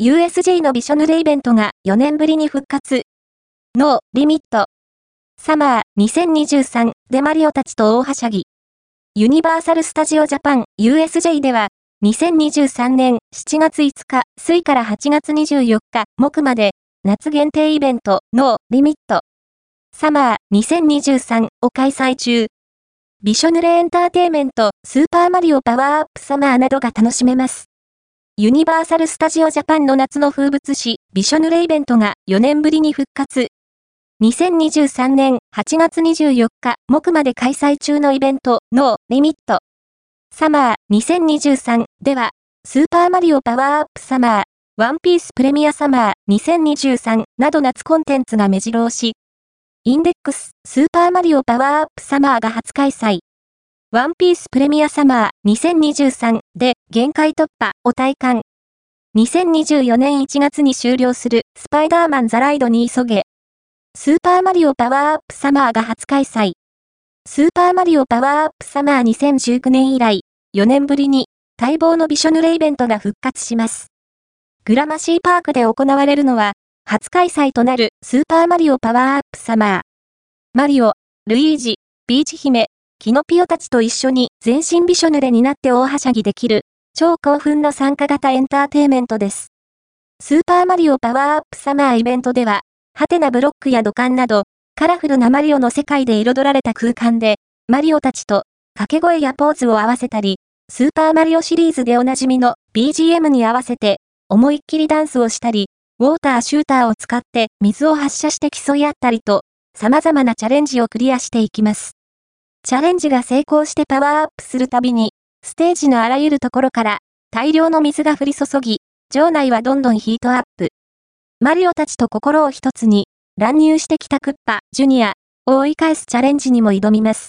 USJ のびしょ濡れイベントが4年ぶりに復活。 NO LIMIT。サマー2023でマリオたちと大はしゃぎ。ユニバーサル・スタジオ・ジャパン USJ では、2023年7月5日、水から8月24日、木まで、夏限定イベント、 NO LIMIT。サマー2023を開催中。びしょ濡れエンターテイメント、スーパーマリオパワーアップサマーなどが楽しめます。ユニバーサル・スタジオ・ジャパンの夏の風物詩、びしょ濡れイベントが4年ぶりに復活。2023年8月24日、木まで開催中のイベント、 NO LIMIT。サマー2023では、スーパーマリオパワーアップサマー、ワンピースプレミアサマー2023など夏コンテンツが目白押し、インデックス、スーパーマリオパワーアップサマーが初開催。ワンピースプレミアサマー2023で限界突破を体感。2024年1月に終了するスパイダーマンザライドに急げ。スーパーマリオパワーアップサマーが初開催。スーパーマリオパワーアップサマー2019年以来、4年ぶりに待望のびしょ濡れイベントが復活します。グラマシーパークで行われるのは、初開催となるスーパーマリオパワーアップサマー。マリオ、ルイージ、ビーチ姫、キノピオたちと一緒に全身びしょ濡れになって大はしゃぎできる、超興奮の参加型エンターテイメントです。スーパーマリオパワーアップサマーイベントでは、ハテナブロックや土管など、カラフルなマリオの世界で彩られた空間で、マリオたちと掛け声やポーズを合わせたり、スーパーマリオシリーズでおなじみの BGM に合わせて、思いっきりダンスをしたり、ウォーターシューターを使って水を発射して競い合ったりと、様々なチャレンジをクリアしていきます。チャレンジが成功してパワーアップするたびに、ステージのあらゆるところから大量の水が降り注ぎ、場内はどんどんヒートアップ。マリオたちと心を一つに、乱入してきたクッパ、ジュニアを追い返すチャレンジにも挑みます。